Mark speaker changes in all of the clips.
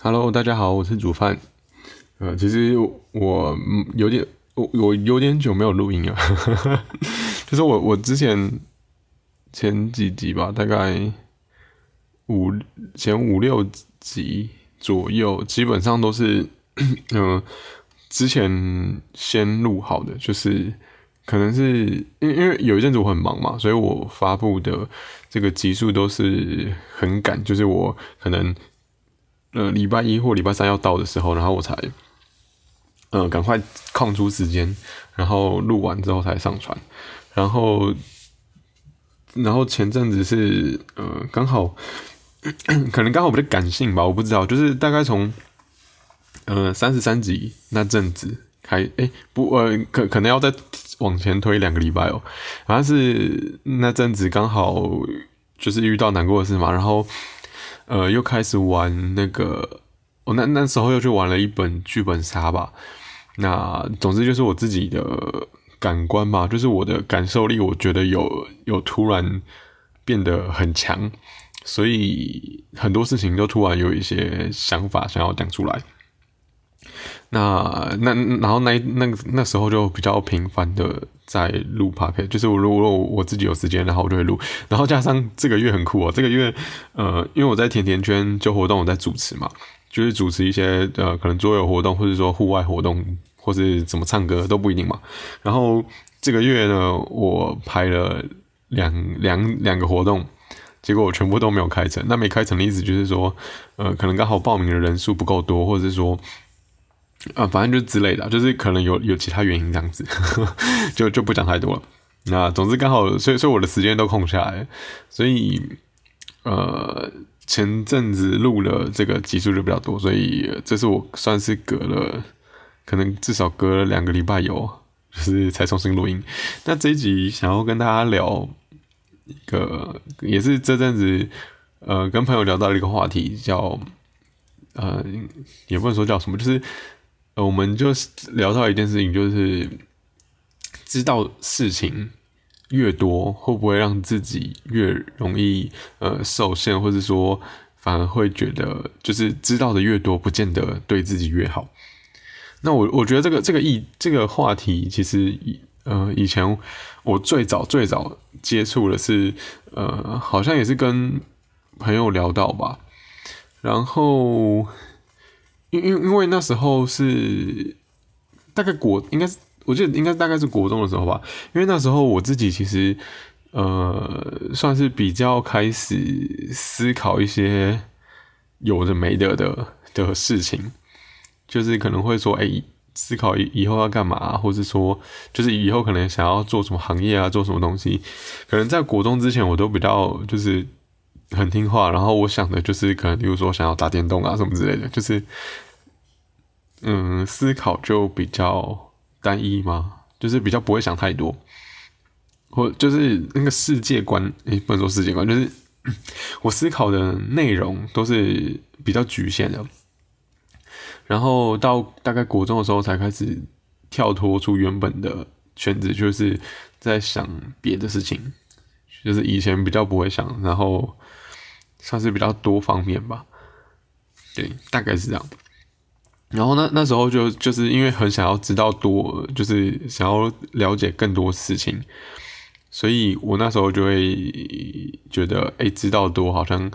Speaker 1: Hello，大家好，我是煮饭。呃，其实我有点，我我有点久没有录音了。就是我我之前前几集吧，大概五前五六集左右，基本上都是嗯 之前先录好的，就是可能是因因为有一阵子我很忙嘛，所以我发布的这个集数都是很赶，就是我可能。呃，礼拜一或礼拜三要到的时候，然后我才，呃，赶快空出时间，然后录完之后才上传，然后，然后前阵子是呃，刚好，可能刚好比较感性吧，我不知道，就是大概从，呃，三十三集那阵子开，哎，不，呃，可可能要再往前推两个礼拜哦，好像是那阵子刚好就是遇到难过的事嘛，然后。呃，又开始玩那个，我那那时候又去玩了一本剧本杀吧。那总之就是我自己的感官吧，就是我的感受力，我觉得有有突然变得很强，所以很多事情都突然有一些想法想要讲出来。那那然后那那那时候就比较频繁的在录 p o c a s t 就是我如果我自己有时间，然后我就会录。然后加上这个月很酷哦，这个月呃，因为我在甜甜圈就活动，我在主持嘛，就是主持一些呃可能桌游活动，或者说户外活动，或是怎么唱歌都不一定嘛。然后这个月呢，我拍了两两两个活动，结果我全部都没有开成。那没开成的意思就是说，呃，可能刚好报名的人数不够多，或者是说。啊，反正就之类的，就是可能有有其他原因这样子，就就不讲太多了。那总之刚好，所以所以我的时间都空下来，所以呃前阵子录了这个集数就比较多，所以这是我算是隔了，可能至少隔了两个礼拜有，就是才重新录音。那这一集想要跟大家聊一个，也是这阵子呃跟朋友聊到了一个话题，叫呃也不能说叫什么，就是。我们就聊到一件事情，就是知道事情越多，会不会让自己越容易呃受限，或者说反而会觉得，就是知道的越多，不见得对自己越好。那我我觉得这个这个意这个话题，其实以呃以前我最早最早接触的是呃，好像也是跟朋友聊到吧，然后。因因因为那时候是大概国应该是我记得应该大概是国中的时候吧，因为那时候我自己其实呃算是比较开始思考一些有的没的的的事情，就是可能会说哎思考以以后要干嘛，或者说就是以后可能想要做什么行业啊，做什么东西，可能在国中之前我都比较就是。很听话，然后我想的就是可能，比如说想要打电动啊什么之类的，就是，嗯，思考就比较单一嘛，就是比较不会想太多，或就是那个世界观，诶，不能说世界观，就是 我思考的内容都是比较局限的。然后到大概国中的时候才开始跳脱出原本的圈子，就是在想别的事情，就是以前比较不会想，然后。算是比较多方面吧，对，大概是这样。然后那那时候就就是因为很想要知道多，就是想要了解更多事情，所以我那时候就会觉得，哎，知道多好像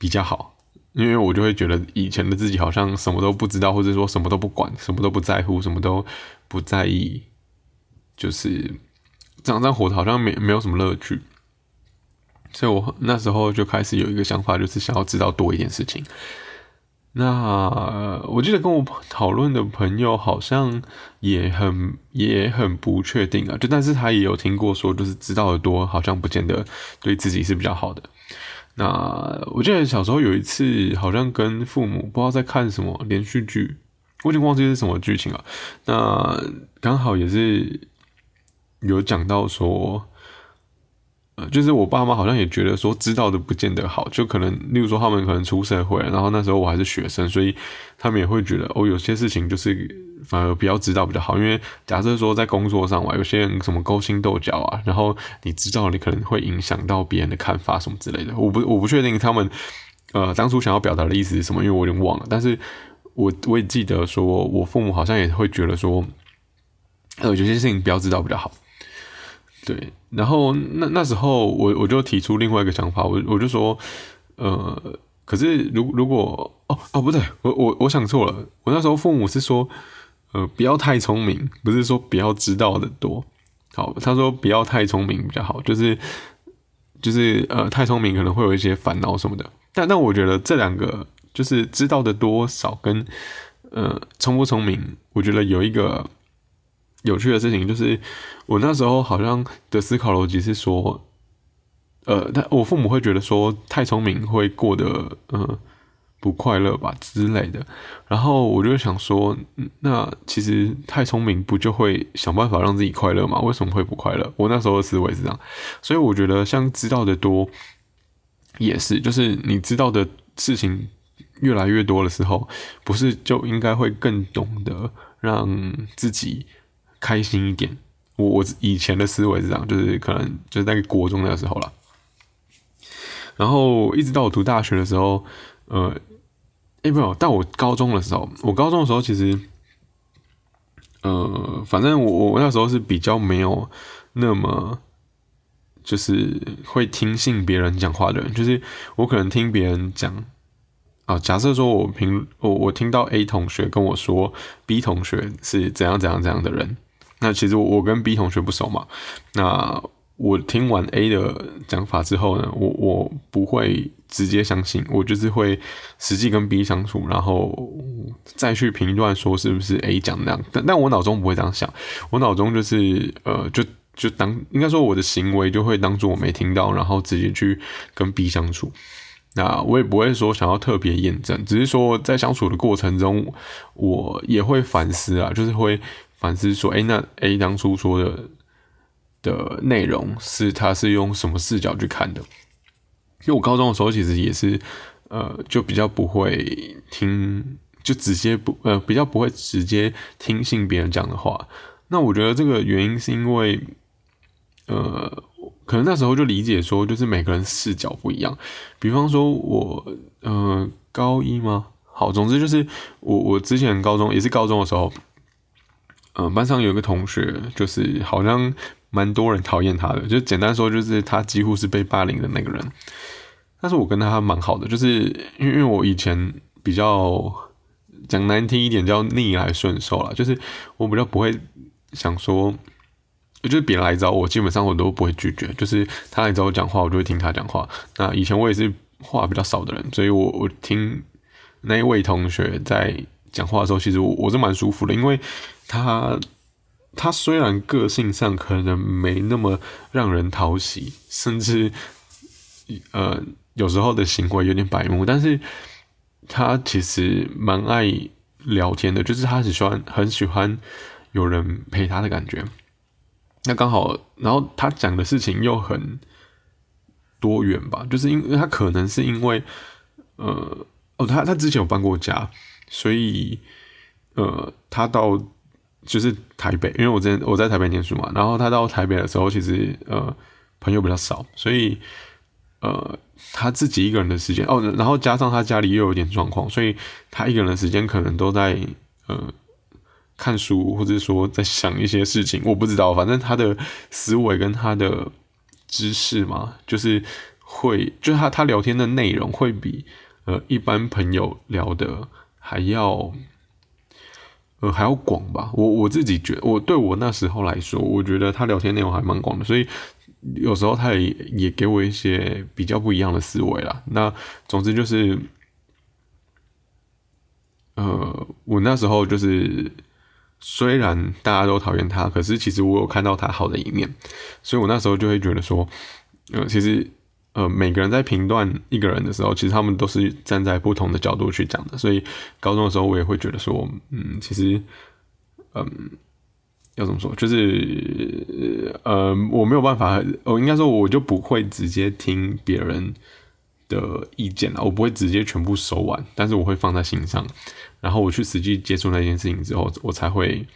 Speaker 1: 比较好，因为我就会觉得以前的自己好像什么都不知道，或者说什么都不管，什么都不在乎，什么都不在意，就是这样这样活的好像没没有什么乐趣。所以我那时候就开始有一个想法，就是想要知道多一点事情。那我记得跟我讨论的朋友好像也很也很不确定啊，就但是他也有听过说，就是知道的多，好像不见得对自己是比较好的。那我记得小时候有一次，好像跟父母不知道在看什么连续剧，我已经忘记是什么剧情了。那刚好也是有讲到说。就是我爸妈好像也觉得说知道的不见得好，就可能例如说他们可能出社会，然后那时候我还是学生，所以他们也会觉得哦，有些事情就是反而比较知道比较好。因为假设说在工作上嘛，有些人什么勾心斗角啊，然后你知道你可能会影响到别人的看法什么之类的。我不我不确定他们呃当初想要表达的意思是什么，因为我有点忘了，但是我我也记得说，我父母好像也会觉得说，呃，有些事情不要知道比较好。对，然后那那时候我我就提出另外一个想法，我我就说，呃，可是如如果哦哦不对，我我我想错了，我那时候父母是说，呃，不要太聪明，不是说不要知道的多。好，他说不要太聪明比较好，就是就是呃太聪明可能会有一些烦恼什么的。但但我觉得这两个就是知道的多少跟呃聪不聪明，我觉得有一个。有趣的事情就是，我那时候好像的思考逻辑是说，呃，他我父母会觉得说太聪明会过得嗯不快乐吧之类的，然后我就想说，那其实太聪明不就会想办法让自己快乐吗？为什么会不快乐？我那时候的思维是这样，所以我觉得像知道的多也是，就是你知道的事情越来越多的时候，不是就应该会更懂得让自己。开心一点，我我以前的思维是这样，就是可能就是在国中那个时候了，然后一直到我读大学的时候，呃，哎没有，到我高中的时候，我高中的时候其实，呃，反正我我那时候是比较没有那么，就是会听信别人讲话的人，就是我可能听别人讲。啊，假设说我评我我听到 A 同学跟我说 B 同学是怎样怎样怎样的人。那其实我跟 B 同学不熟嘛，那我听完 A 的讲法之后呢，我我不会直接相信，我就是会实际跟 B 相处，然后再去评断说是不是 A 讲那样，但但我脑中不会这样想，我脑中就是呃就就当应该说我的行为就会当做我没听到，然后直接去跟 B 相处，那我也不会说想要特别验证，只是说在相处的过程中，我也会反思啊，就是会。反思说：“哎，那 A 当初说的的内容是他是用什么视角去看的？因为我高中的时候其实也是，呃，就比较不会听，就直接不呃，比较不会直接听信别人讲的话。那我觉得这个原因是因为，呃，可能那时候就理解说，就是每个人视角不一样。比方说我，呃，高一吗？好，总之就是我我之前高中也是高中的时候。”嗯，班上有一个同学，就是好像蛮多人讨厌他的，就简单说，就是他几乎是被霸凌的那个人。但是我跟他蛮好的，就是因为我以前比较讲难听一点叫逆来顺受了，就是我比较不会想说，就是别人来找我，基本上我都不会拒绝，就是他来找我讲话，我就会听他讲话。那以前我也是话比较少的人，所以我我听那一位同学在讲话的时候，其实我是蛮舒服的，因为。他他虽然个性上可能没那么让人讨喜，甚至呃有时候的行为有点白目，但是他其实蛮爱聊天的，就是他喜欢很喜欢有人陪他的感觉。那刚好，然后他讲的事情又很多元吧，就是因为他可能是因为呃哦，他他之前有搬过家，所以呃他到。就是台北，因为我之前我在台北念书嘛，然后他到台北的时候，其实呃朋友比较少，所以呃他自己一个人的时间哦，然后加上他家里又有点状况，所以他一个人的时间可能都在呃看书，或者说在想一些事情，我不知道，反正他的思维跟他的知识嘛，就是会，就是他他聊天的内容会比呃一般朋友聊的还要。呃，还要广吧？我我自己觉得，我对我那时候来说，我觉得他聊天内容还蛮广的，所以有时候他也也给我一些比较不一样的思维啦。那总之就是，呃，我那时候就是，虽然大家都讨厌他，可是其实我有看到他好的一面，所以我那时候就会觉得说，呃，其实。呃，每个人在评断一个人的时候，其实他们都是站在不同的角度去讲的。所以高中的时候，我也会觉得说，嗯，其实，嗯，要怎么说，就是，呃，我没有办法，我应该说，我就不会直接听别人的意见了，我不会直接全部收完，但是我会放在心上，然后我去实际接触那件事情之后，我才会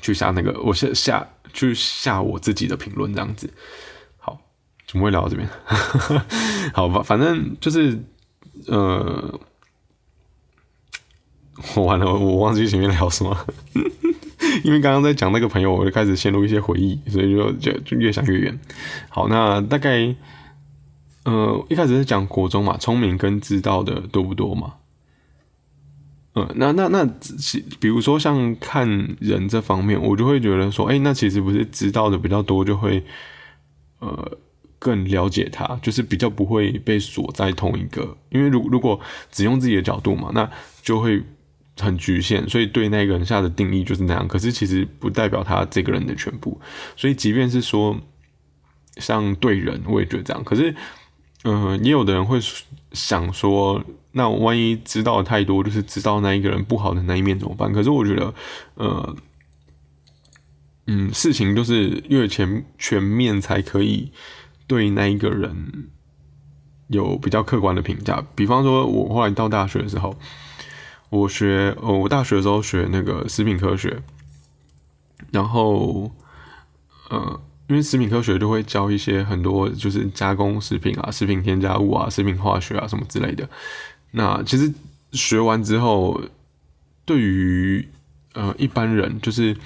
Speaker 1: 去下那个，我下下去下我自己的评论，这样子。怎么会聊到这边？好吧，反正就是呃，我完了，我忘记前面聊什么，因为刚刚在讲那个朋友，我就开始陷入一些回忆，所以就就就越想越远。好，那大概呃一开始是讲国中嘛，聪明跟知道的多不多嘛？嗯，那那那，比如说像看人这方面，我就会觉得说，哎，那其实不是知道的比较多，就会呃更了解他，就是比较不会被锁在同一个，因为如如果只用自己的角度嘛，那就会很局限，所以对那个人下的定义就是那样。可是其实不代表他这个人的全部，所以即便是说像对人，我也觉得这样。可是，嗯，也有的人会想说。那万一知道太多，就是知道那一个人不好的那一面怎么办？可是我觉得，呃，嗯，事情就是越全全面才可以对那一个人有比较客观的评价。比方说，我后来到大学的时候，我学，呃，我大学的时候学那个食品科学，然后，呃，因为食品科学就会教一些很多就是加工食品啊、食品添加物啊、食品化学啊什么之类的。那其实学完之后，对于呃一般人，就是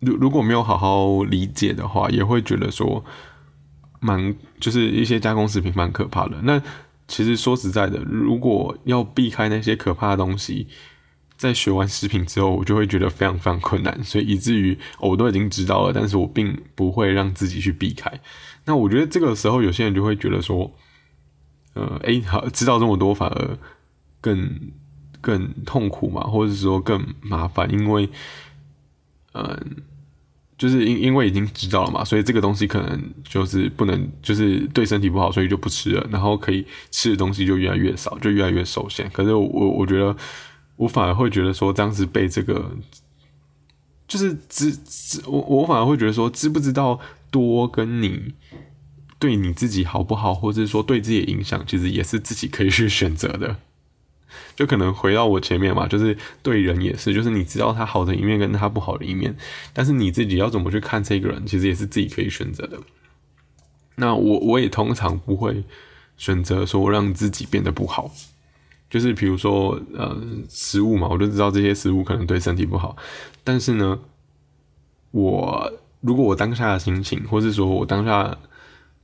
Speaker 1: 如如果没有好好理解的话，也会觉得说蛮就是一些加工食品蛮可怕的。那其实说实在的，如果要避开那些可怕的东西，在学完食品之后，我就会觉得非常非常困难，所以以至于我都已经知道了，但是我并不会让自己去避开。那我觉得这个时候，有些人就会觉得说。呃，哎，好，知道这么多反而更更痛苦嘛，或者说更麻烦，因为，嗯，就是因因为已经知道了嘛，所以这个东西可能就是不能，就是对身体不好，所以就不吃了，然后可以吃的东西就越来越少，就越来越受限。可是我我觉得，我反而会觉得说，当时被这个，就是知知我我反而会觉得说，知不知道多跟你。对你自己好不好，或者说对自己的影响，其实也是自己可以去选择的。就可能回到我前面嘛，就是对人也是，就是你知道他好的一面跟他不好的一面，但是你自己要怎么去看这个人，其实也是自己可以选择的。那我我也通常不会选择说让自己变得不好，就是比如说呃食物嘛，我就知道这些食物可能对身体不好，但是呢，我如果我当下的心情，或是说我当下。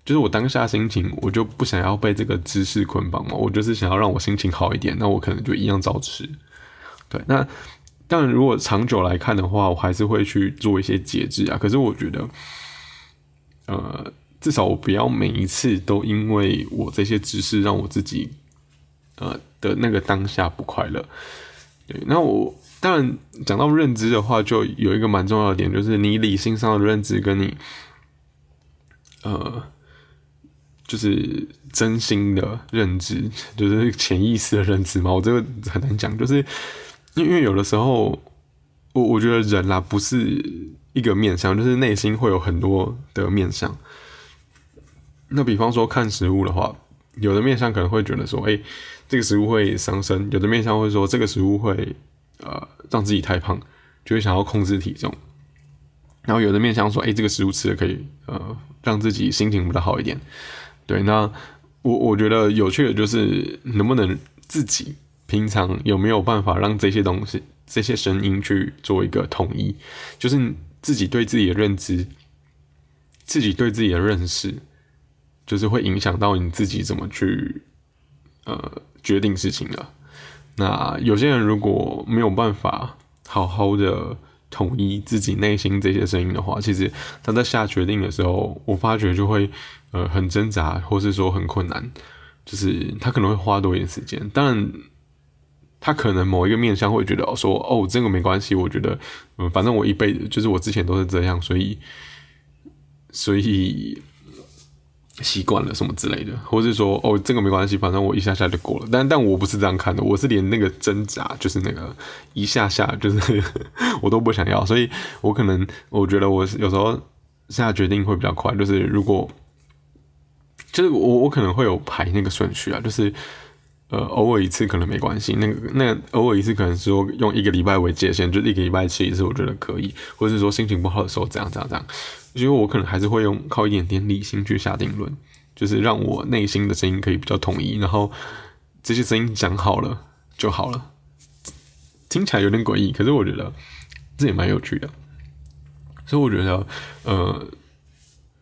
Speaker 1: 就是我当下心情，我就不想要被这个知识捆绑嘛，我就是想要让我心情好一点，那我可能就一样照吃。对，那当然如果长久来看的话，我还是会去做一些节制啊。可是我觉得，呃，至少我不要每一次都因为我这些知识让我自己，呃的那个当下不快乐。对，那我当然讲到认知的话，就有一个蛮重要的点，就是你理性上的认知跟你，呃。就是真心的认知，就是潜意识的认知嘛。我这个很难讲，就是因为有的时候，我我觉得人啦不是一个面相，就是内心会有很多的面相。那比方说看食物的话，有的面相可能会觉得说，哎，这个食物会伤身；有的面相会说，这个食物会呃让自己太胖，就会想要控制体重。然后有的面相说，哎，这个食物吃了可以呃让自己心情比较好一点。对，那我我觉得有趣的就是能不能自己平常有没有办法让这些东西、这些声音去做一个统一，就是自己对自己的认知、自己对自己的认识，就是会影响到你自己怎么去呃决定事情的。那有些人如果没有办法好好的统一自己内心这些声音的话，其实他在下决定的时候，我发觉就会。呃，很挣扎，或是说很困难，就是他可能会花多一点时间。但，他可能某一个面相会觉得说，哦，这个没关系。我觉得，嗯，反正我一辈子就是我之前都是这样，所以，所以习惯了什么之类的，或是说，哦，这个没关系，反正我一下下就过了。但但我不是这样看的，我是连那个挣扎，就是那个一下下，就是 我都不想要。所以我可能我觉得我有时候下决定会比较快，就是如果。就是我我可能会有排那个顺序啊，就是呃偶尔一次可能没关系，那个那个偶尔一次可能说用一个礼拜为界限，就一个礼拜吃一次，我觉得可以，或者是说心情不好的时候这样这样这样，因为我可能还是会用靠一点点理性去下定论。就是让我内心的声音可以比较统一，然后这些声音讲好了就好了。听起来有点诡异，可是我觉得这也蛮有趣的。所以我觉得，呃，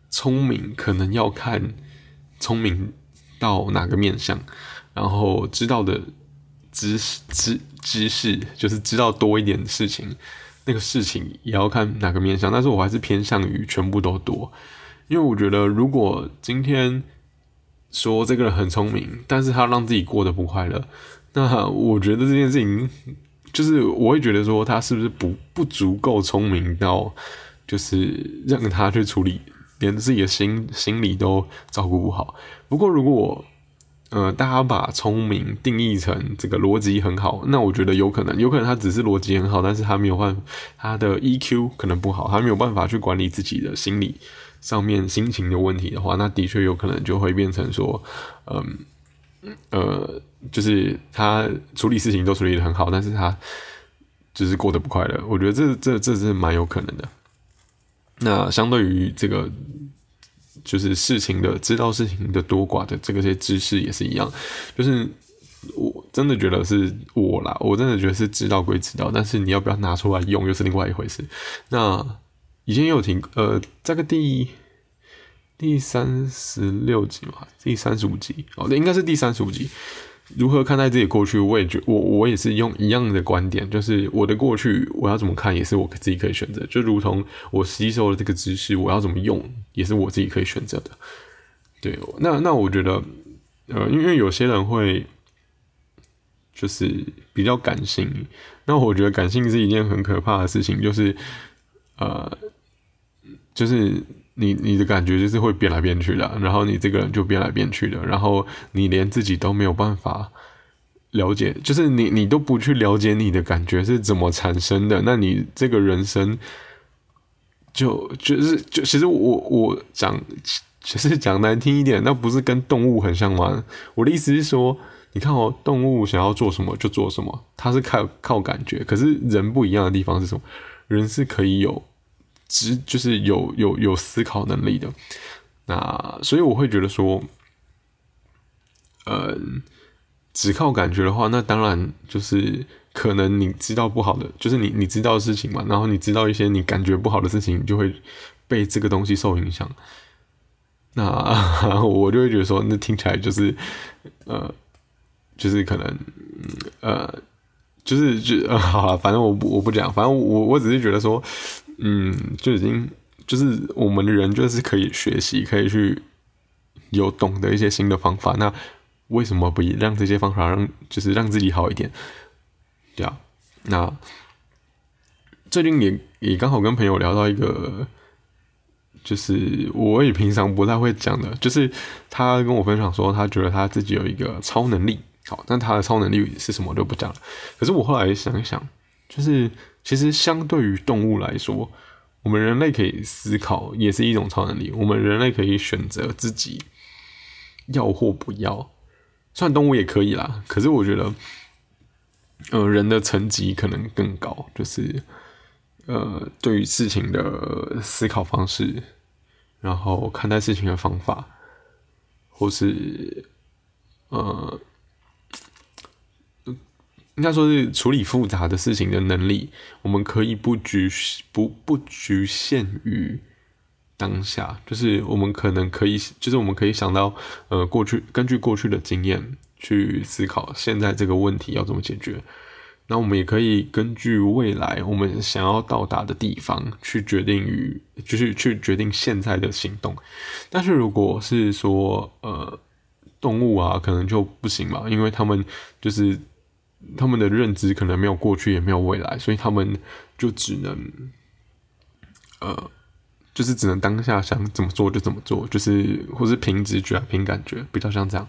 Speaker 1: 聪明可能要看聪明到哪个面相，然后知道的知识知知识就是知道多一点事情，那个事情也要看哪个面相。但是我还是偏向于全部都多，因为我觉得如果今天说这个人很聪明，但是他让自己过得不快乐，那我觉得这件事情就是我会觉得说他是不是不不足够聪明到。就是让他去处理，连自己的心心理都照顾不好。不过，如果呃大家把聪明定义成这个逻辑很好，那我觉得有可能，有可能他只是逻辑很好，但是他没有办法，他的 EQ 可能不好，他没有办法去管理自己的心理上面心情的问题的话，那的确有可能就会变成说，嗯呃，就是他处理事情都处理的很好，但是他就是过得不快乐。我觉得这这这是蛮有可能的。那相对于这个，就是事情的知道事情的多寡的这个些知识也是一样，就是我真的觉得是我啦，我真的觉得是知道归知道，但是你要不要拿出来用又是另外一回事。那以前有听，呃，这个第第三十六集嘛，第三十五集哦，那应该是第三十五集。如何看待自己过去？我也觉我我也是用一样的观点，就是我的过去我要怎么看，也是我自己可以选择。就如同我吸收了这个知识，我要怎么用，也是我自己可以选择的。对，那那我觉得，呃，因为有些人会就是比较感性，那我觉得感性是一件很可怕的事情，就是呃，就是。你你的感觉就是会变来变去的，然后你这个人就变来变去的，然后你连自己都没有办法了解，就是你你都不去了解你的感觉是怎么产生的，那你这个人生就就是就其实我我讲其实讲难听一点，那不是跟动物很像吗？我的意思是说，你看哦，动物想要做什么就做什么，它是靠靠感觉，可是人不一样的地方是什么？人是可以有。只就是有有有思考能力的，那所以我会觉得说，呃，只靠感觉的话，那当然就是可能你知道不好的，就是你你知道的事情嘛，然后你知道一些你感觉不好的事情，就会被这个东西受影响。那 我就会觉得说，那听起来就是呃，就是可能呃，就是就 好了，反正我不我不讲，反正我我只是觉得说。嗯，就已经就是我们的人就是可以学习，可以去有懂得一些新的方法。那为什么不让这些方法让就是让自己好一点？对啊，那最近也也刚好跟朋友聊到一个，就是我也平常不太会讲的，就是他跟我分享说，他觉得他自己有一个超能力。好，但他的超能力是什么就不讲了。可是我后来想一想，就是。其实，相对于动物来说，我们人类可以思考，也是一种超能力。我们人类可以选择自己要或不要，虽然动物也可以啦。可是，我觉得，呃，人的层级可能更高，就是呃，对于事情的思考方式，然后看待事情的方法，或是呃。应该说是处理复杂的事情的能力，我们可以不局不不局限于当下，就是我们可能可以，就是我们可以想到，呃，过去根据过去的经验去思考现在这个问题要怎么解决，那我们也可以根据未来我们想要到达的地方去决定于，就是去决定现在的行动。但是如果是说，呃，动物啊，可能就不行嘛，因为他们就是。他们的认知可能没有过去，也没有未来，所以他们就只能，呃，就是只能当下想怎么做就怎么做，就是或是凭直觉、凭感觉，比较像这样。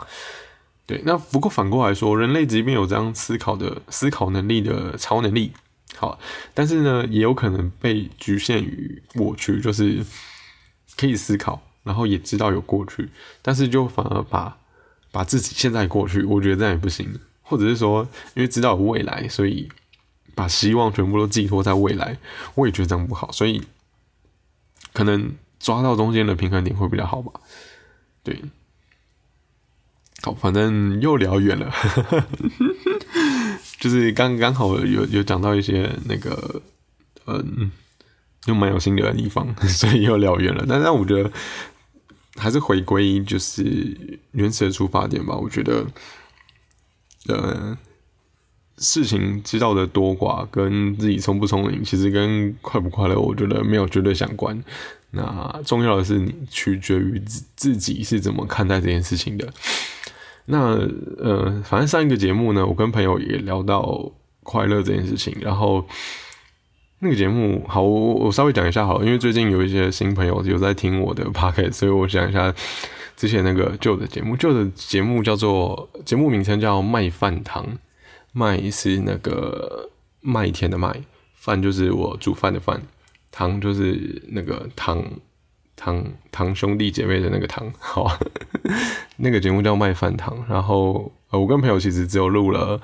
Speaker 1: 对，那不过反过来说，人类即便有这样思考的思考能力的超能力，好，但是呢，也有可能被局限于过去，就是可以思考，然后也知道有过去，但是就反而把把自己现在过去，我觉得这样也不行。或者是说，因为知道未来，所以把希望全部都寄托在未来，我也觉得这样不好，所以可能抓到中间的平衡点会比较好吧。对，好，反正又聊远了，就是刚刚好有有讲到一些那个，嗯，又蛮有心得的地方，所以又聊远了。但是我觉得还是回归就是原始的出发点吧。我觉得，呃，事情知道的多寡跟自己聪不聪明，其实跟快不快乐，我觉得没有绝对相关。那重要的是你取决于自自己是怎么看待这件事情的。那呃，反正上一个节目呢，我跟朋友也聊到快乐这件事情。然后那个节目，好，我我稍微讲一下好，因为最近有一些新朋友有在听我的 p o c a s t 所以我讲一下之前那个旧的节目。旧的节目叫做节目名称叫麦饭堂，麦是那个麦田的麦，饭就是我煮饭的饭，堂就是那个堂。堂堂兄弟姐妹的那个堂，好，那个节目叫麦饭堂。然后，呃，我跟朋友其实只有录了，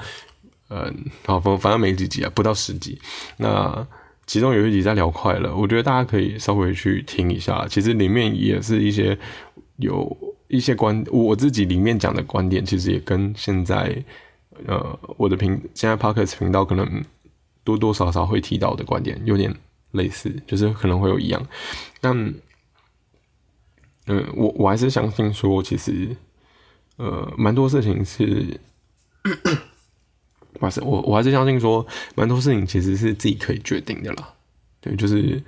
Speaker 1: 嗯，好，反反正没几集啊，不到十集。那其中有一集在聊快乐，我觉得大家可以稍微去听一下。其实里面也是一些有一些观，我自己里面讲的观点，其实也跟现在，呃，我的频现在 Podcast 频道可能多多少少会提到的观点有点类似，就是可能会有一样，但。嗯，我我还是相信说，其实，呃，蛮多事情是，不是我我还是相信说，蛮多事情其实是自己可以决定的啦。对，就是，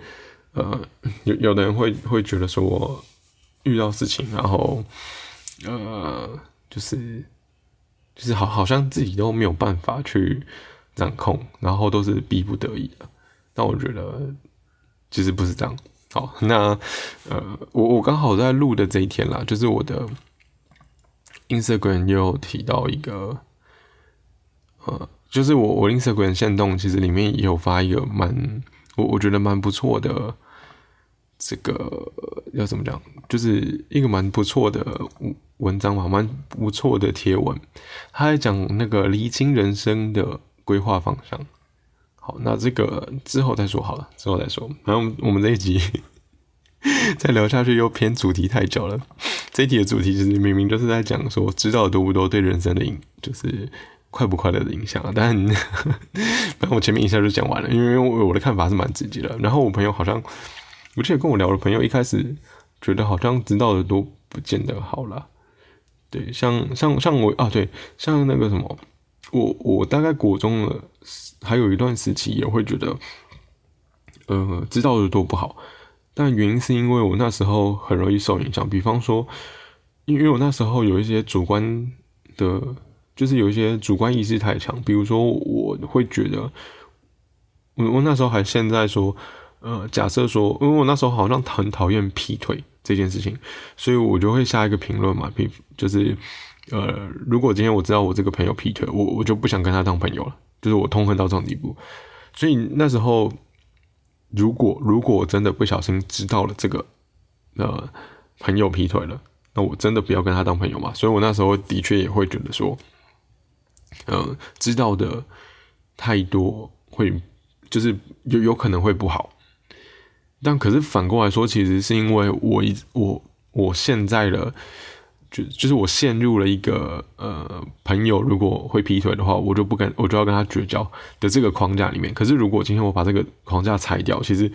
Speaker 1: 呃，有有的人会会觉得说，遇到事情，然后，呃，就是就是好好像自己都没有办法去掌控，然后都是逼不得已的。但我觉得，其实不是这样。好，那呃，我我刚好在录的这一天啦，就是我的 Instagram 又提到一个，呃，就是我我 Instagram 线动，其实里面也有发一个蛮我我觉得蛮不错的，这个要怎么讲，就是一个蛮不错的文章嘛，蛮不错的贴文，他在讲那个厘清人生的规划方向。好，那这个之后再说好了，之后再说。然后我们这一集 再聊下去又偏主题太久了。这一集的主题其实明明就是在讲说，知道多不多对人生的影，就是快不快乐的影响。但 反正我前面一下就讲完了，因为我的看法是蛮直接的。然后我朋友好像，我记得跟我聊的朋友一开始觉得好像知道的都不见得好了。对，像像像我啊，对，像那个什么，我我大概国中了。还有一段时期也会觉得，呃，知道的多不好，但原因是因为我那时候很容易受影响。比方说，因为我那时候有一些主观的，就是有一些主观意识太强。比如说，我会觉得，我我那时候还现在说，呃，假设说，因为我那时候好像很讨厌劈腿这件事情，所以我就会下一个评论嘛，比就是，呃，如果今天我知道我这个朋友劈腿，我我就不想跟他当朋友了。就是我痛恨到这种地步，所以那时候，如果如果我真的不小心知道了这个，呃，朋友劈腿了，那我真的不要跟他当朋友嘛。所以我那时候的确也会觉得说，呃，知道的太多会就是有有可能会不好。但可是反过来说，其实是因为我一我我现在的。就就是我陷入了一个呃朋友如果会劈腿的话，我就不跟我就要跟他绝交的这个框架里面。可是如果今天我把这个框架拆掉，其实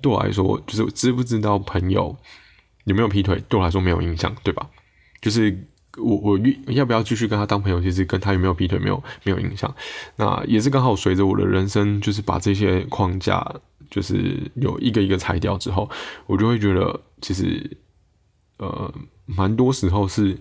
Speaker 1: 对我来说，就是知不知道朋友有没有劈腿，对我来说没有影响，对吧？就是我我要不要继续跟他当朋友，其实跟他有没有劈腿没有没有影响。那也是刚好随着我的人生，就是把这些框架就是有一个一个拆掉之后，我就会觉得其实呃。蛮多时候是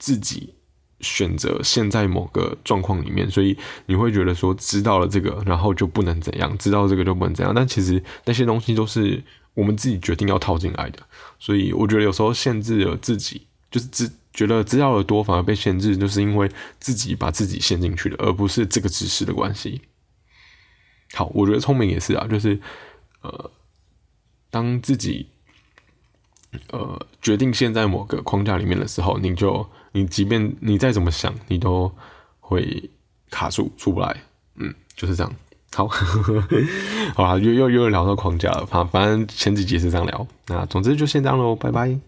Speaker 1: 自己选择陷在某个状况里面，所以你会觉得说知道了这个，然后就不能怎样，知道这个就不能怎样。但其实那些东西都是我们自己决定要套进来的，所以我觉得有时候限制了自己，就是知觉得知道的多反而被限制，就是因为自己把自己陷进去了，而不是这个知识的关系。好，我觉得聪明也是啊，就是呃，当自己。呃，决定陷在某个框架里面的时候，你就你即便你再怎么想，你都会卡住出不来。嗯，就是这样。好，好啦，又又又聊到框架了。反反正前几集是这样聊。那总之就先这样喽，拜拜。